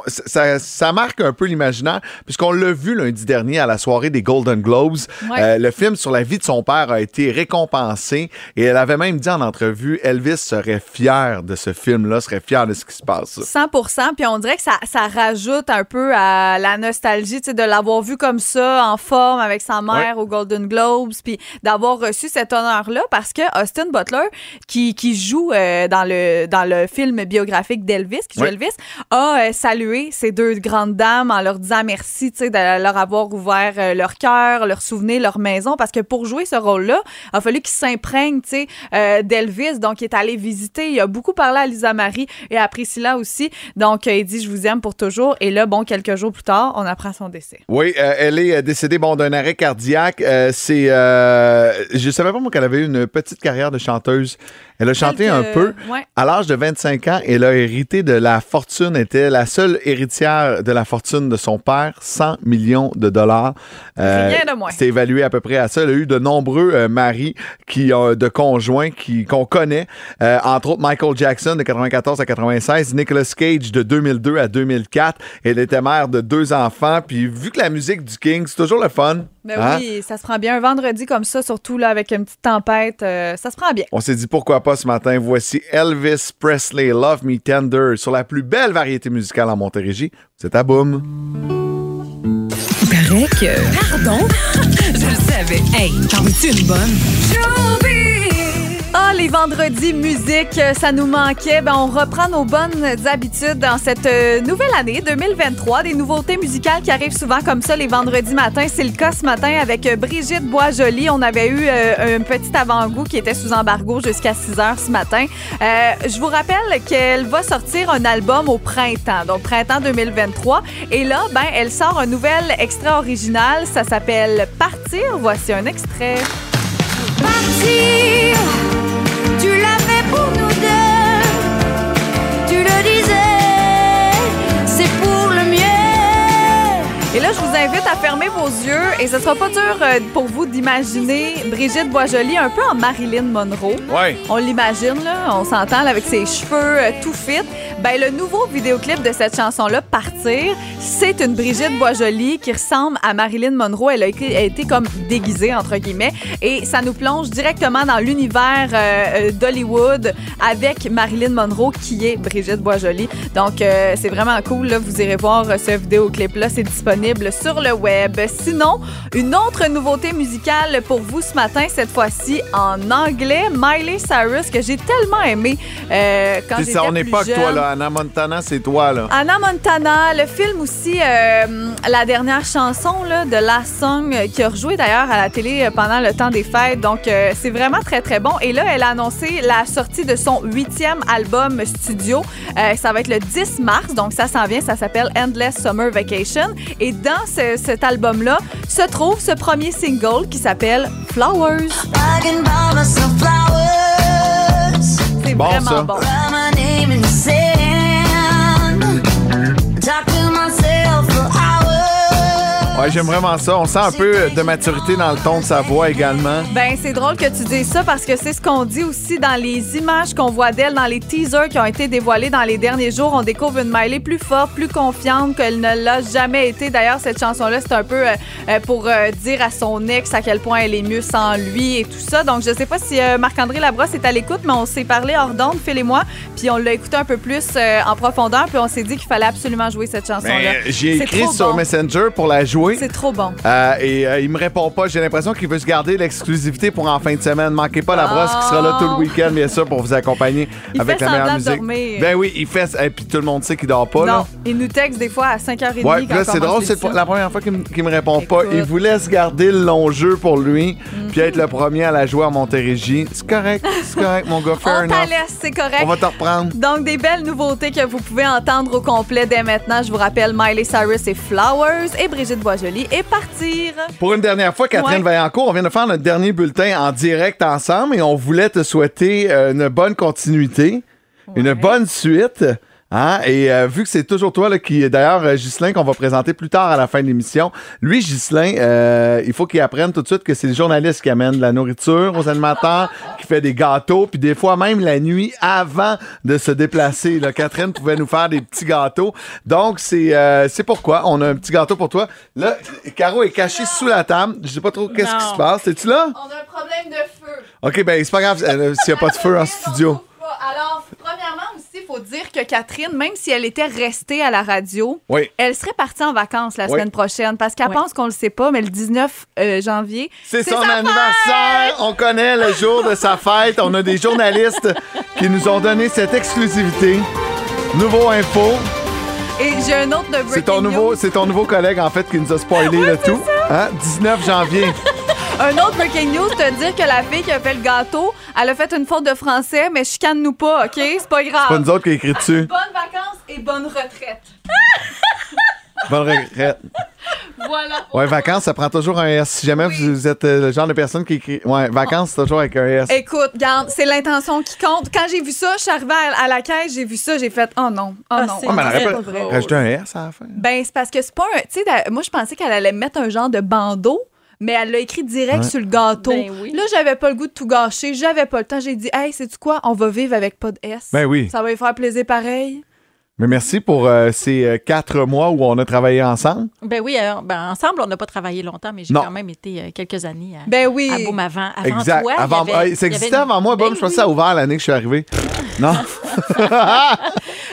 ça, marque un peu l'imaginaire, puisqu'on l'a vu lundi dernier à la soirée des Golden Globes. Ouais. Euh, le film sur la vie de son père a été récompensé et elle avait même dit en entrevue, Elvis serait fier de ce film-là, serait fier de ce qui se passe. 100% Puis on dirait que ça, ça rajoute un peu à la nostalgie de l'avoir vu comme ça, en forme, avec sa mère au Golden Globes, puis d'avoir reçu cet honneur-là parce que Austin Butler, qui, qui joue euh, dans, le, dans le film biographique d'Elvis, qui joue Ouais. Elvis, a euh, salué ces deux grandes dames en leur disant merci de leur avoir ouvert euh, leur cœur, leur souvenir, leur maison, parce que pour jouer ce rôle-là, il a fallu qu'il s'imprègne euh, d'Elvis. Donc, il est allé visiter. Il a beaucoup parlé à Lisa Marie et à Priscilla aussi. Donc, euh, il dit Je vous aime pour toujours. Et là, bon, quelques jours plus tard, on apprend son décès. Oui, elle est décédée bon, d'un arrêt cardiaque. C'est, je savais pas qu'elle avait une petite carrière de chanteuse. Elle a chanté un peu. ouais. À l'âge de 25 ans, elle a hérité de la fortune, était la seule héritière de la fortune de son père, 100 millions de dollars. Euh, Rien de moins. C'est évalué à peu près à ça. Elle a eu de nombreux euh, maris qui ont de conjoints qui qu'on connaît, Euh, entre autres Michael Jackson de 94 à 96, Nicolas Cage de 2002 à 2004. Elle était mère de deux enfants. Puis vu que la musique du King, c'est toujours le fun. Ben hein? oui, ça se prend bien un vendredi comme ça, surtout là avec une petite tempête. euh, ça se prend bien. On s'est dit pourquoi pas ce matin. Voici Elvis Presley, Love Me Tender, sur la plus belle variété musicale en Montérégie. C'est à boum. paraît que. Pardon? Je le savais. Hey, t'en veux-tu une bonne? Ah, les vendredis musique, euh, ça nous manquait. Ben, on reprend nos bonnes habitudes dans cette euh, nouvelle année 2023. Des nouveautés musicales qui arrivent souvent comme ça les vendredis matins. C'est le cas ce matin avec euh, Brigitte Boisjoli. On avait eu un petit avant-goût qui était sous embargo jusqu'à 6 heures ce matin. Je vous rappelle qu'elle va sortir un album au printemps, donc printemps 2023. Et là, ben, elle sort un nouvel extrait original. Ça s'appelle Partir. Voici un extrait. Partir, je vous invite à fermer vos yeux et ce sera pas dur euh, pour vous d'imaginer Brigitte Boisjoli un peu en Marilyn Monroe. Ouais. On l'imagine, là, on s'entend là, avec ses cheveux euh, tout fit. Ben, le nouveau vidéoclip de cette chanson-là, Partir, c'est une Brigitte Boisjoli qui ressemble à Marilyn Monroe. Elle a, été, elle a été comme déguisée, entre guillemets, et ça nous plonge directement dans l'univers euh, euh, d'Hollywood avec Marilyn Monroe qui est Brigitte Boisjoli. Donc, euh, c'est vraiment cool. Là. Vous irez voir euh, ce vidéoclip-là. C'est disponible sur le web. Sinon, une autre nouveauté musicale pour vous ce matin, cette fois-ci en anglais, Miley Cyrus, que j'ai tellement aimé euh, quand j'étais ça, on n'est plus pas que toi, jeune. là, Anna Montana, c'est toi, là. Anna Montana, le film aussi, euh, la dernière chanson là, de La Song, euh, qui a rejoué d'ailleurs à la télé euh, pendant le temps des fêtes. Donc, euh, c'est vraiment très, très bon. Et là, elle a annoncé la sortie de son huitième album studio. Euh, ça va être le 10 mars, donc ça s'en vient. Ça s'appelle Endless Summer Vacation. Et dans ce- cet album-là se trouve ce premier single qui s'appelle flowers. C'est Bon, vraiment ça. bon. even say Ouais, j'aime vraiment ça. On sent un peu de maturité dans le ton de sa voix également. Ben, c'est drôle que tu dises ça parce que c'est ce qu'on dit aussi dans les images qu'on voit d'elle, dans les teasers qui ont été dévoilés dans les derniers jours. On découvre une Miley plus forte, plus confiante qu'elle ne l'a jamais été. D'ailleurs, cette chanson-là, c'est un peu euh, euh, pour euh, dire à son ex à quel point elle est mieux sans lui et tout ça. Donc, je sais pas si euh, Marc-André Labrosse est à l'écoute, mais on s'est parlé hors d'onde, Phil et moi, puis on l'a écouté un peu plus en profondeur, puis on s'est dit qu'il fallait absolument jouer cette chanson-là. Ben, J'ai écrit sur bon. Messenger pour la jouer. C'est trop bon. Euh, et euh, il me répond pas. J'ai l'impression qu'il veut se garder l'exclusivité pour en fin de semaine. Manquez pas la brosse qui sera là tout le week-end, bien sûr, pour vous accompagner Il avec fait la meilleure musique. dormir. Ben oui, il fait. Et puis tout le monde sait qu'il dort pas, là. Non, il nous texte des fois à 5h30 Ouais, quand là, c'est drôle, c'est la première fois qu'il me, me répond pas. Écoute. Mhm. Il vous laisse garder le long jeu pour lui, puis être le premier à la jouer à Montérégie. C'est correct, c'est correct, mon gars, fair On c'est correct. On va te reprendre. Donc, des belles nouveautés que vous pouvez entendre au complet dès maintenant. Je vous rappelle Miley Cyrus et Flowers et Brigitte Et Partir. Pour une dernière fois, Catherine Ouais. Vaillancourt, on vient de faire notre dernier bulletin en direct ensemble et on voulait te souhaiter euh, une bonne continuité, une bonne suite. Hein? Et euh, vu que c'est toujours toi là, qui, d'ailleurs, euh, Ghislain, qu'on va présenter plus tard à la fin de l'émission, lui, Ghislain, euh, il faut qu'il apprenne tout de suite que c'est le journaliste qui amène de la nourriture aux animateurs, qui fait des gâteaux, puis des fois même la nuit avant de se déplacer. Là, Catherine pouvait nous faire des petits gâteaux. Donc, c'est euh, c'est pourquoi on a un petit gâteau pour toi. Là, Caro est cachée sous la table. Je sais pas trop qu'est-ce qui se passe. Es-tu là? On a un problème de feu. OK, ben c'est pas grave s'il n'y a pas de feu en studio. Alors, premièrement aussi, il faut dire que Catherine, même si elle était restée à la radio, Oui. elle serait partie en vacances la Oui. semaine prochaine parce qu'elle pense qu'on le sait pas, mais le 19 euh, janvier, C'est son sa anniversaire. On connaît le jour de sa fête. On a des journalistes qui nous ont donné cette exclusivité. Nouveau info. Et j'ai un autre de C'est ton breaking nouveau, c'est ton nouveau collègue en fait qui nous a spoilé le tout. Hein? 19 janvier. Un autre breaking news, te dire que la fille qui a fait le gâteau, elle a fait une faute de français, mais chicane-nous pas, OK? C'est pas grave. Pas nous autres qui a écrit dessus. Bonnes vacances et bonne retraite. Bonne regrette. Voilà. Ouais, vacances, ça prend toujours un S. Si jamais vous êtes euh, le genre de personne qui écrit. Ouais, vacances, c'est toujours avec un S. Écoute, regarde, c'est l'intention qui compte. Quand j'ai vu ça, je suis arrivée à, la caisse, j'ai vu ça, j'ai fait oh non, oh Ah, non. c'est Ouais, mais elle c'est un S à la fin. Ben, c'est parce que c'est pas un. Tu sais, moi, je pensais qu'elle allait mettre un genre de bandeau. Mais elle l'a écrit direct Ouais. sur le gâteau. Ben oui. Là, j'avais pas le goût de tout gâcher. J'avais pas le temps. J'ai dit, hey, sais-tu quoi? On va vivre avec pas de S. Ben oui. Ça va lui faire plaisir pareil. Mais merci pour euh, ces euh, quatre mois où on a travaillé ensemble. Ben oui, euh, ben ensemble, on n'a pas travaillé longtemps, mais j'ai quand même été euh, quelques années à, Ben oui. à Beaume avant. Avant exact. toi, il y avant, avait- ça avait existait une- avant moi, Bob? Ben je pense que oui. ça a ouvert l'année que je suis arrivé. non?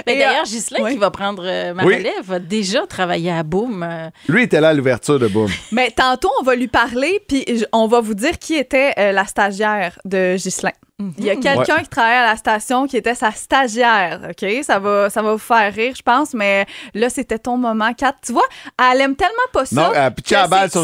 Ben Et, D'ailleurs, euh, Ghislain, qui va prendre euh, ma Oui. relève, a déjà travaillé à Beaume. euh, Lui était là à l'ouverture de Boom. Mais tantôt, on va lui parler, puis on va vous dire qui était euh, la stagiaire de Ghislain. Il y a quelqu'un qui travaille à la station qui était sa stagiaire, OK? Ça va, ça va vous faire rire, je pense, mais là, c'était ton moment, Kat. Tu vois, elle aime tellement pas ça. Non, elle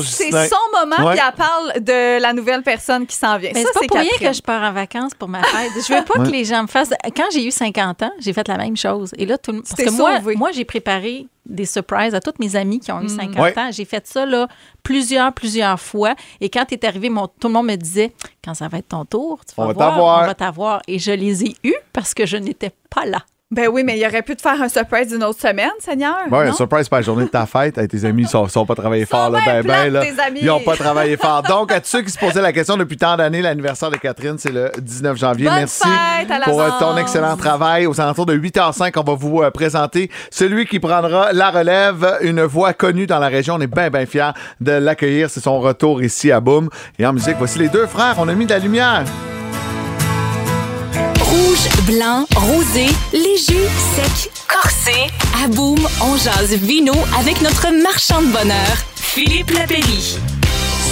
c'est- son moment, Ouais. puis elle parle de la nouvelle personne qui s'en vient. Mais ça, c'est pas pour rien que je pars en vacances pour ma fête. Je veux pas Ouais. que les gens me fassent. Quand j'ai eu 50 ans, j'ai fait la même chose. Et là, tout le... parce t'es que moi, sauvée. moi j'ai préparé des surprises à toutes mes amies qui ont eu 50 Ouais. ans. J'ai fait ça là plusieurs, plusieurs fois. Et quand est arrivé, mon... tout le monde me disait quand ça va être ton tour, tu vas On va voir, t'avoir. on va t'avoir. Et je les ai eus parce que je n'étais pas là. Ben oui, mais il aurait pu te faire un surprise d'une autre semaine, Seigneur. Non? un surprise pour la journée de ta fête. Hey, tes amis, ils sont, sont pas travaillés fort, là. Ben, ben, là. tes amis. Ils ont pas travaillé fort. Donc, à tous ceux qui se posaient la question depuis tant d'années, l'anniversaire de Catherine, c'est le 19 janvier. Bonne Merci fête à pour euh, ton excellent travail. Aux alentours de 8h05, on va vous euh, présenter celui qui prendra la relève, une voix connue dans la région. On est bien, bien fiers de l'accueillir. C'est son retour ici à Boom. Et en musique, voici les deux frères. On a mis de la lumière. Rouge, blanc, rosé, léger, sec, corsé. À Boom, on jase vino avec notre marchand de bonheur, Philippe Lapéry.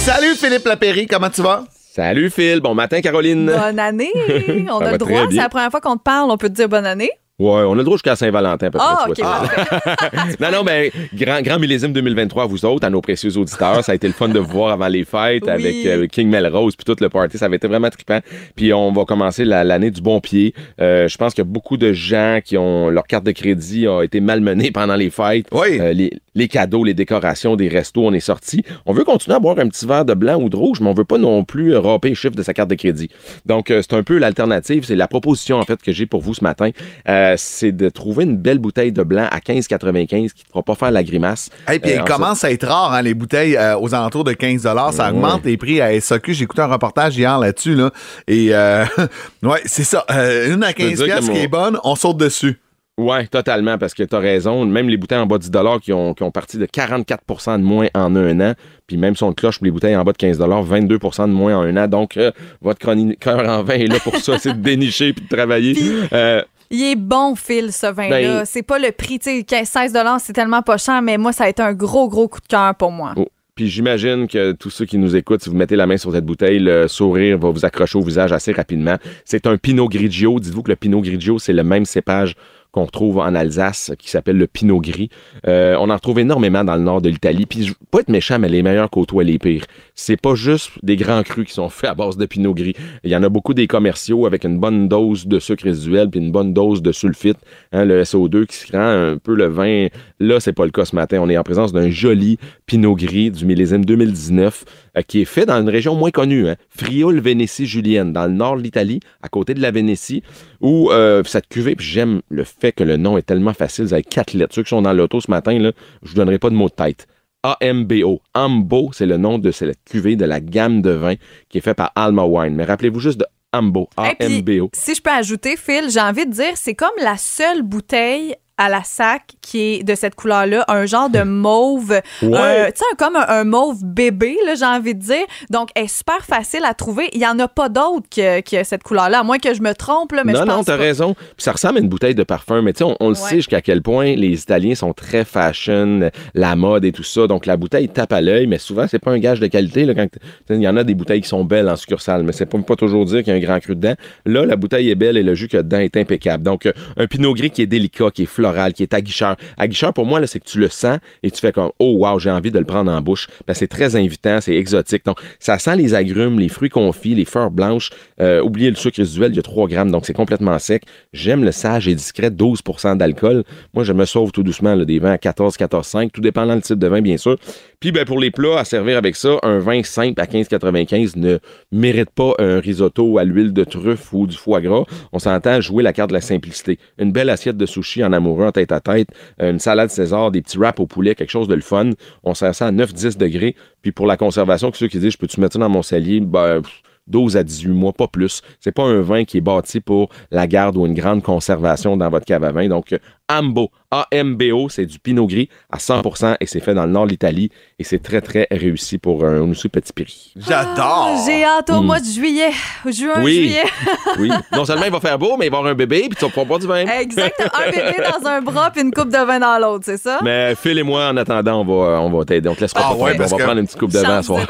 Salut Philippe Lapéry, comment tu vas? Salut Phil, bon matin Caroline. Bonne année! On a le droit, c'est la première fois qu'on te parle, on peut te dire bonne année. Ouais, on a le droit jusqu'à Saint-Valentin, à peu Ah, près. OK, tu vois. non, non, mais grand, grand millésime 2023 à vous autres, à nos précieux auditeurs. Ça a été le fun de vous voir avant les fêtes Oui. avec euh, King Melrose puis tout le party. Ça avait été vraiment trippant. Puis on va commencer la- l'année du bon pied. Euh, je pense qu'il y a beaucoup de gens qui ont leur carte de crédit a été malmenée pendant les fêtes. Oui. Euh, les, les cadeaux, les décorations des restos, on est sortis. On veut continuer à boire un petit verre de blanc ou de rouge, mais on veut pas non plus euh, râper les chiffres de sa carte de crédit. Donc, euh, c'est un peu l'alternative. C'est la proposition, en fait, que j'ai pour vous ce matin. Euh, c'est de trouver une belle bouteille de blanc à 15,95 qui ne te fera pas faire la grimace. Et puis, Euh, il commence à être rare, hein, les bouteilles euh, aux alentours de 15 Ça Ouais. augmente les prix à SAQ. J'ai écouté un reportage hier là-dessus. Là, et, euh, ouais, c'est ça. Euh, une à peux 15 dire que piastres qui est bonne, on saute dessus. Oui, totalement, parce que tu as raison. Même les bouteilles en bas de 10 qui ont, qui ont parti de 44 de moins en un an. Puis même si on le cloche pour les bouteilles en bas de 15 22 de moins en un an. Donc, euh, votre chroniqueur en vin est là pour ça, c'est de dénicher puis de travailler. Euh, Il est bon, Phil, ce vin-là. Ben- c'est pas le prix, tu sais, 15, 16 c'est tellement pas cher, mais moi, ça a été un gros, gros coup de cœur pour moi. Oh. Puis j'imagine que tous ceux qui nous écoutent, si vous mettez la main sur cette bouteille, le sourire va vous accrocher au visage assez rapidement. C'est un Pinot Grigio. Dites-vous que le Pinot Grigio, c'est le même cépage qu'on retrouve en Alsace, qui s'appelle le Pinot Gris. Euh, on en retrouve énormément dans le nord de l'Italie. Puis, pas être méchant, mais les meilleurs côtoient les pires. C'est pas juste des grands crus qui sont faits à base de Pinot Gris. Il y en a beaucoup des commerciaux avec une bonne dose de sucre résiduel puis une bonne dose de sulfite, hein, le SO2 qui se rend un peu le vin. Là, c'est pas le cas ce matin. On est en présence d'un joli Pinot Gris du millésime 2019 euh, qui est fait dans une région moins connue, hein, Frioul Vénétie Julienne, dans le nord de l'Italie, à côté de la Vénétie, où euh, cette cuvée, j'aime le fait que le nom est tellement facile, vous avez quatre lettres. Ceux qui sont dans l'auto ce matin, là, je vous donnerai pas de mot de tête. AMBO. Ambo, c'est le nom de cette cuvée de la gamme de vin qui est fait par Alma Wine. Mais rappelez-vous juste de Ambo. AMBO. si je peux ajouter, Phil, j'ai envie de dire, c'est comme la seule bouteille à la sac qui est de cette couleur-là, un genre de mauve, Ouais. euh, tu sais, comme un, un mauve bébé, là, j'ai envie de dire. Donc, elle est super facile à trouver. Il n'y en a pas d'autres que, que cette couleur-là, à moins que je me trompe, là, mais non, je non, pense t'as pas. raison. Puis ça ressemble à une bouteille de parfum, mais tu sais, on, on le Ouais. sait jusqu'à quel point les Italiens sont très fashion, la mode et tout ça. Donc la bouteille tape à l'œil, mais souvent, c'est pas un gage de qualité. Là, quand t- il y en a des bouteilles qui sont belles en succursale, mais c'est pas, pas toujours dire qu'il y a un grand cru dedans. Là, la bouteille est belle et le jus qu'il y a dedans est impeccable. Donc, euh, un pinot gris qui est délicat, qui est qui est aguicheur. Aguicheur, pour moi, c'est que tu le sens et tu fais comme, oh wow, j'ai envie de le prendre en bouche. Ben, c'est très invitant, c'est exotique. Donc, ça sent les agrumes, les fruits confits, les fleurs blanches. Euh, oubliez le sucre résiduel, il y a 3 grammes, donc c'est complètement sec. J'aime le sage et discret, 12% d'alcool. Moi, je me sauve tout doucement des vins à 14, 14, 5, tout dépendant du type de vin, bien sûr. Puis, ben, pour les plats à servir avec ça, un vin simple à 15,95 ne mérite pas un risotto à l'huile de truffe ou du foie gras. On s'entend jouer la carte de la simplicité. Une belle assiette de sushi en amoureux, en tête à tête, une salade César, des petits wraps au poulet, quelque chose de le fun. On sert ça à 9-10 degrés. Puis pour la conservation, que ceux qui disent, je peux-tu mettre ça dans mon cellier? Ben, pff, 12 à 18 mois, pas plus. C'est pas un vin qui est bâti pour la garde ou une grande conservation dans votre cave à vin. Donc, euh, Ambo, A-M-B-O, c'est du Pinot Gris à 100% et c'est fait dans le nord de l'Italie et c'est très, très réussi pour un aussi petit prix. J'adore! Ah, J'ai hâte au Mm. mois de juillet, juin, Oui. juillet. Oui. Non seulement il va faire beau, mais il va avoir un bébé puis tu vas pouvoir boire du vin. Exactement. Un bébé dans un bras puis une coupe de vin dans l'autre, c'est ça? Mais Phil et moi, en attendant, on va, on va t'aider. On te laissera Ah pas ouais, faire. parce On va prendre une petite coupe de vin à Chance soir.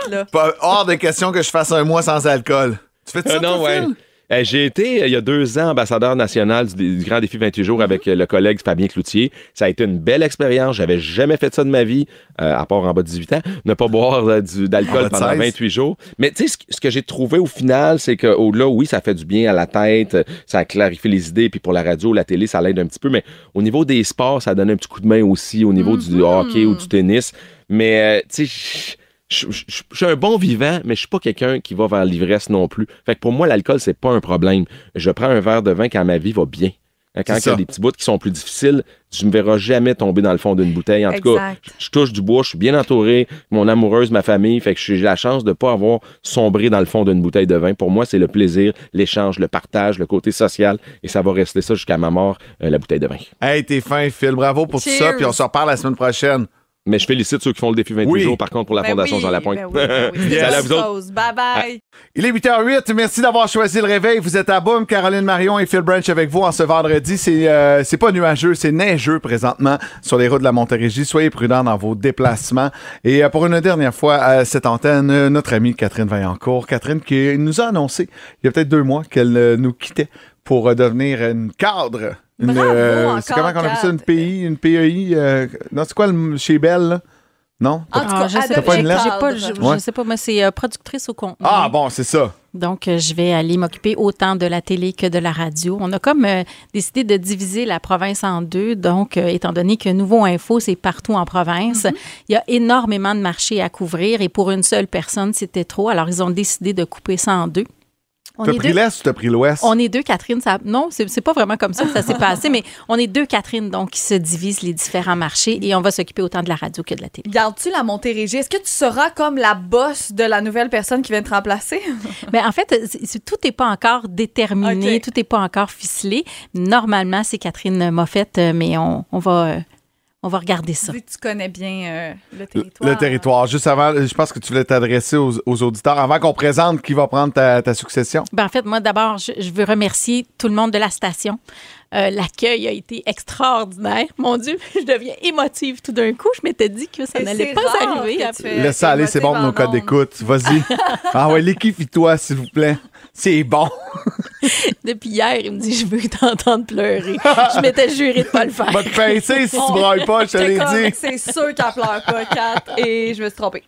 hors de question que je fasse un mois sans alcool. Tu fais ça, Euh, non, toi, ouais. Phil? Euh, J'ai été, euh, il y a deux ans, ambassadeur national du, du Grand Défi 28 jours avec euh, le collègue Fabien Cloutier. Ça a été une belle expérience. J'avais jamais fait ça de ma vie, euh, à part en bas de 18 ans. Ne pas boire euh, du- d'alcool pendant 16. 28 jours. Mais tu sais, ce, que j'ai trouvé au final, c'est qu'au-delà, oui, ça fait du bien à la tête, ça clarifie les idées, puis pour la radio, la télé, ça l'aide un petit peu. Mais au niveau des sports, ça donne un petit coup de main aussi, au niveau du hockey ou du tennis. Mais, tu sais, je, je- je- je suis un bon vivant, mais je suis pas quelqu'un qui va vers l'ivresse non plus. Fait que pour moi, l'alcool, c'est pas un problème. Je prends un verre de vin quand ma vie va bien. Hein, Quand il y a des petits bouts qui sont plus difficiles, tu ne me verras jamais tomber dans le fond d'une bouteille. En tout cas, je, touche du bois, je suis bien entouré, mon amoureuse, ma famille, fait que j'ai la chance de pas avoir sombré dans le fond d'une bouteille de vin. Pour moi, c'est le plaisir, l'échange, le partage, le côté social, et ça va rester ça jusqu'à ma mort, euh, la bouteille de vin. Hey, t'es fin, Phil. Bravo pour tout ça. Puis on se reparle la semaine prochaine. Mais je félicite ceux qui font le défi 28 Oui. jours, par contre, pour la Ben Fondation oui, Jean Lapointe. ben oui, ben Yes. À vous autres. Bye bye. Il est 8h08. Merci d'avoir choisi le réveil. Vous êtes à Boom. Caroline Marion et Phil Branch avec vous en ce vendredi. C'est euh, c'est pas nuageux, c'est neigeux présentement sur les routes de la Montérégie. Soyez prudents dans vos déplacements. Et euh, pour une dernière fois à cette antenne, euh, notre amie Catherine Vaillancourt. Catherine qui nous a annoncé il y a peut-être deux mois qu'elle euh, nous quittait pour euh, devenir une cadre Une, Bravo euh, encore, c'est comment qu'on appelle ça? Une PI? Une PEI? euh, non, c'est quoi le, chez Belle, là? Non? En tout Ah, cas, je sais pas une pas, je, sais pas, mais c'est euh, productrice au contenu. Ah, bon, c'est ça. Donc, euh, je vais aller m'occuper autant de la télé que de la radio. On a comme euh, décidé de diviser la province en deux. Donc, euh, étant donné que Nouveau Info, c'est partout en province, Mm-hmm. il y a énormément de marchés à couvrir et pour une seule personne, c'était trop. Alors, ils ont décidé de couper ça en deux. On T'as est pris deux- l'Est ou t'as pris l'Ouest? on est deux, Catherine. Ça, non, c'est pas vraiment comme ça que ça s'est passé, mais on est deux, Catherine, donc, qui se divisent les différents marchés et on va s'occuper autant de la radio que de la télé. Gardes-tu la Montérégie? Est-ce que tu seras comme la boss de la nouvelle personne qui vient te remplacer? Mais en fait, tout n'est pas encore déterminé, tout n'est pas encore ficelé. Normalement, c'est Catherine Moffett, euh, mais on, on va, euh, on va regarder ça. Vu que tu connais bien euh, le Le- territoire. Le territoire. Juste avant, je pense que tu voulais t'adresser aux, aux auditeurs avant qu'on présente qui va prendre ta, ta succession. Ben, en fait, moi, d'abord, je, je veux remercier tout le monde de la station. Euh, L'accueil a été extraordinaire. Mon Dieu, je deviens émotive tout d'un coup. Je m'étais dit que ça n'allait pas arriver. Laisse ça aller, c'est bon pour nos codes d'écoute. Vas-y. ah ouais, l'équipe, toi, s'il vous plaît. C'est bon. Depuis hier, il me dit Je veux t'entendre pleurer. je m'étais juré de pas le faire. Va te pincer si tu brailles pas, je te l'ai dit. C'est sûr qu'elle pleure pas, Kat, et je me suis trompée.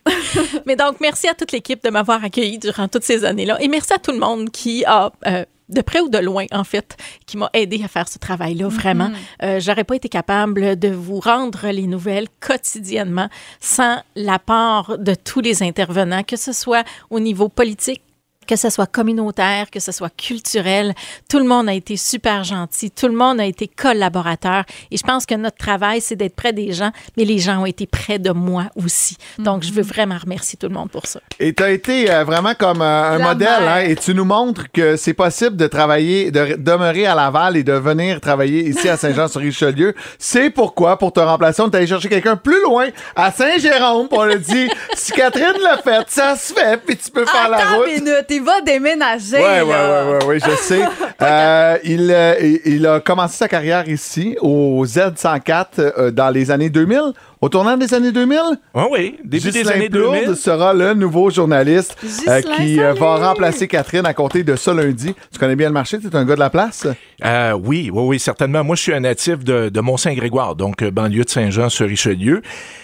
Mais donc, merci à toute l'équipe de m'avoir accueilli durant toutes ces années-là. Et merci à tout le monde qui a, euh, de près ou de loin, en fait, qui m'a aidé à faire ce travail-là, vraiment. Euh, J'aurais pas été capable de vous rendre les nouvelles quotidiennement sans l'apport de tous les intervenants, que ce soit au niveau politique, que ce soit communautaire, que ce soit culturel. Tout le monde a été super gentil, tout le monde a été collaborateur. Et je pense que notre travail, c'est d'être près des gens, mais les gens ont été près de moi aussi. Donc, je veux vraiment remercier tout le monde pour ça. Et tu as été euh, vraiment comme euh, un La modèle, hein, et tu nous montres que c'est possible de travailler, de re- demeurer à Laval et de venir travailler ici à Saint-Jean-sur-Richelieu. C'est pourquoi, pour te remplacer, on est allé chercher quelqu'un plus loin, à Saint-Jérôme, on a dit, si Catherine l'a fait, ça se fait, puis tu peux faire la route. minute, il va déménager. Ouais, ouais, là. ouais, je sais. Euh, il, euh, il- il a commencé sa carrière ici, au Z104, euh, dans les années 2000. Au tournant des années 2000, Oui, oui, début des années Plourde 2000. sera le nouveau journaliste euh, qui euh, salut! va remplacer Catherine à compter de ce lundi. Tu connais bien le marché? Tu es un gars de la place? Euh, oui, oui, oui, certainement. Moi, je suis un natif de, de Mont-Saint-Grégoire, donc euh, banlieue de Saint-Jean-sur-Richelieu.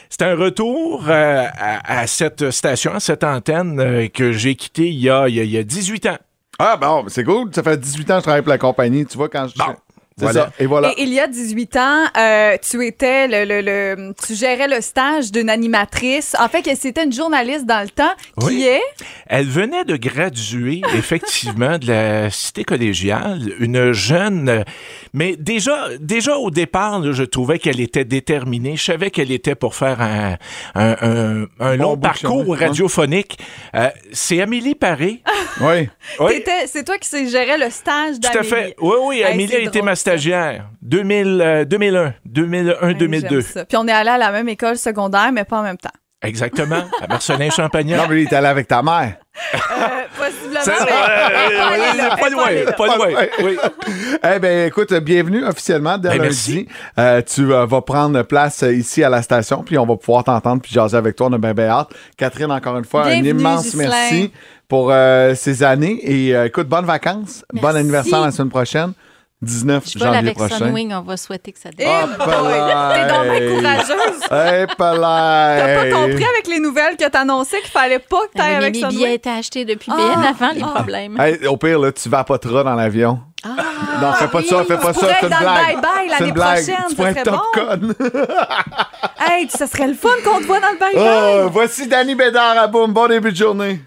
C'est un retour euh, à, à cette station, à cette antenne euh, que j'ai quittée il y, a, il, y a, il y a 18 ans. Ah, bon, c'est cool. Ça fait 18 ans que je travaille pour la compagnie. Tu vois, quand je. Bon, voilà. ça. Et voilà. Et il y a 18 ans, euh, tu étais le, le- le- tu gérais le stage d'une animatrice. En fait, que c'était une journaliste dans le temps qui Oui. est? Elle venait de graduer, effectivement, de la cité collégiale, une jeune, mais déjà, déjà au départ, là, je trouvais qu'elle était déterminée. Je savais qu'elle était pour faire un, un, un- un long parcours chemin, ouais. radiophonique. Euh, C'est Amélie Paré. Oui. C'est toi qui gérais le stage Tout à d'Amélie. fait. Oui, oui, Hey, Amélie a été drôle, ma. Stagiaire. 2000, euh, 2001, 2001, Hey, 2002. j'aime ça. Puis on est allé à la même école secondaire, mais pas en même temps. Exactement. À Marcelin-Champagnat. Non, mais lui, il est allé avec ta mère. Euh, possiblement. C'est- mais- euh, pas loin, pas loin. Oui. Eh bien, écoute, bienvenue officiellement dès Ben, lundi. Euh, tu euh, vas prendre place ici à la station, puis on va pouvoir t'entendre puis jaser avec toi. On a bien, bien hâte. Catherine, encore une fois, Bienvenue, un immense merci pour euh, ces années. Et euh, écoute, bonnes vacances. Merci. Bon anniversaire la semaine prochaine. 19 Je janvier avec prochain. Sunwing, on va souhaiter que ça Eh démarre. T'es donc bien courageuse. Hey, T'as pas compris avec les nouvelles que t'annonçais qu'il fallait pas que t'ailles avec mes ça. billets étaient achetés depuis Ah, bien avant les ah. problèmes. Hey, au pire, là, tu vapoteras dans l'avion. non, fais pas ça, fais pas Tu ça, c'est une dans le blague. bye-bye C'est l'année prochaine, Tu ça pourrais serait être top bon. Hey, ça serait le fun qu'on te voit dans le bye-bye. Oh, voici Danny Bédard à Boom. Bon début de journée.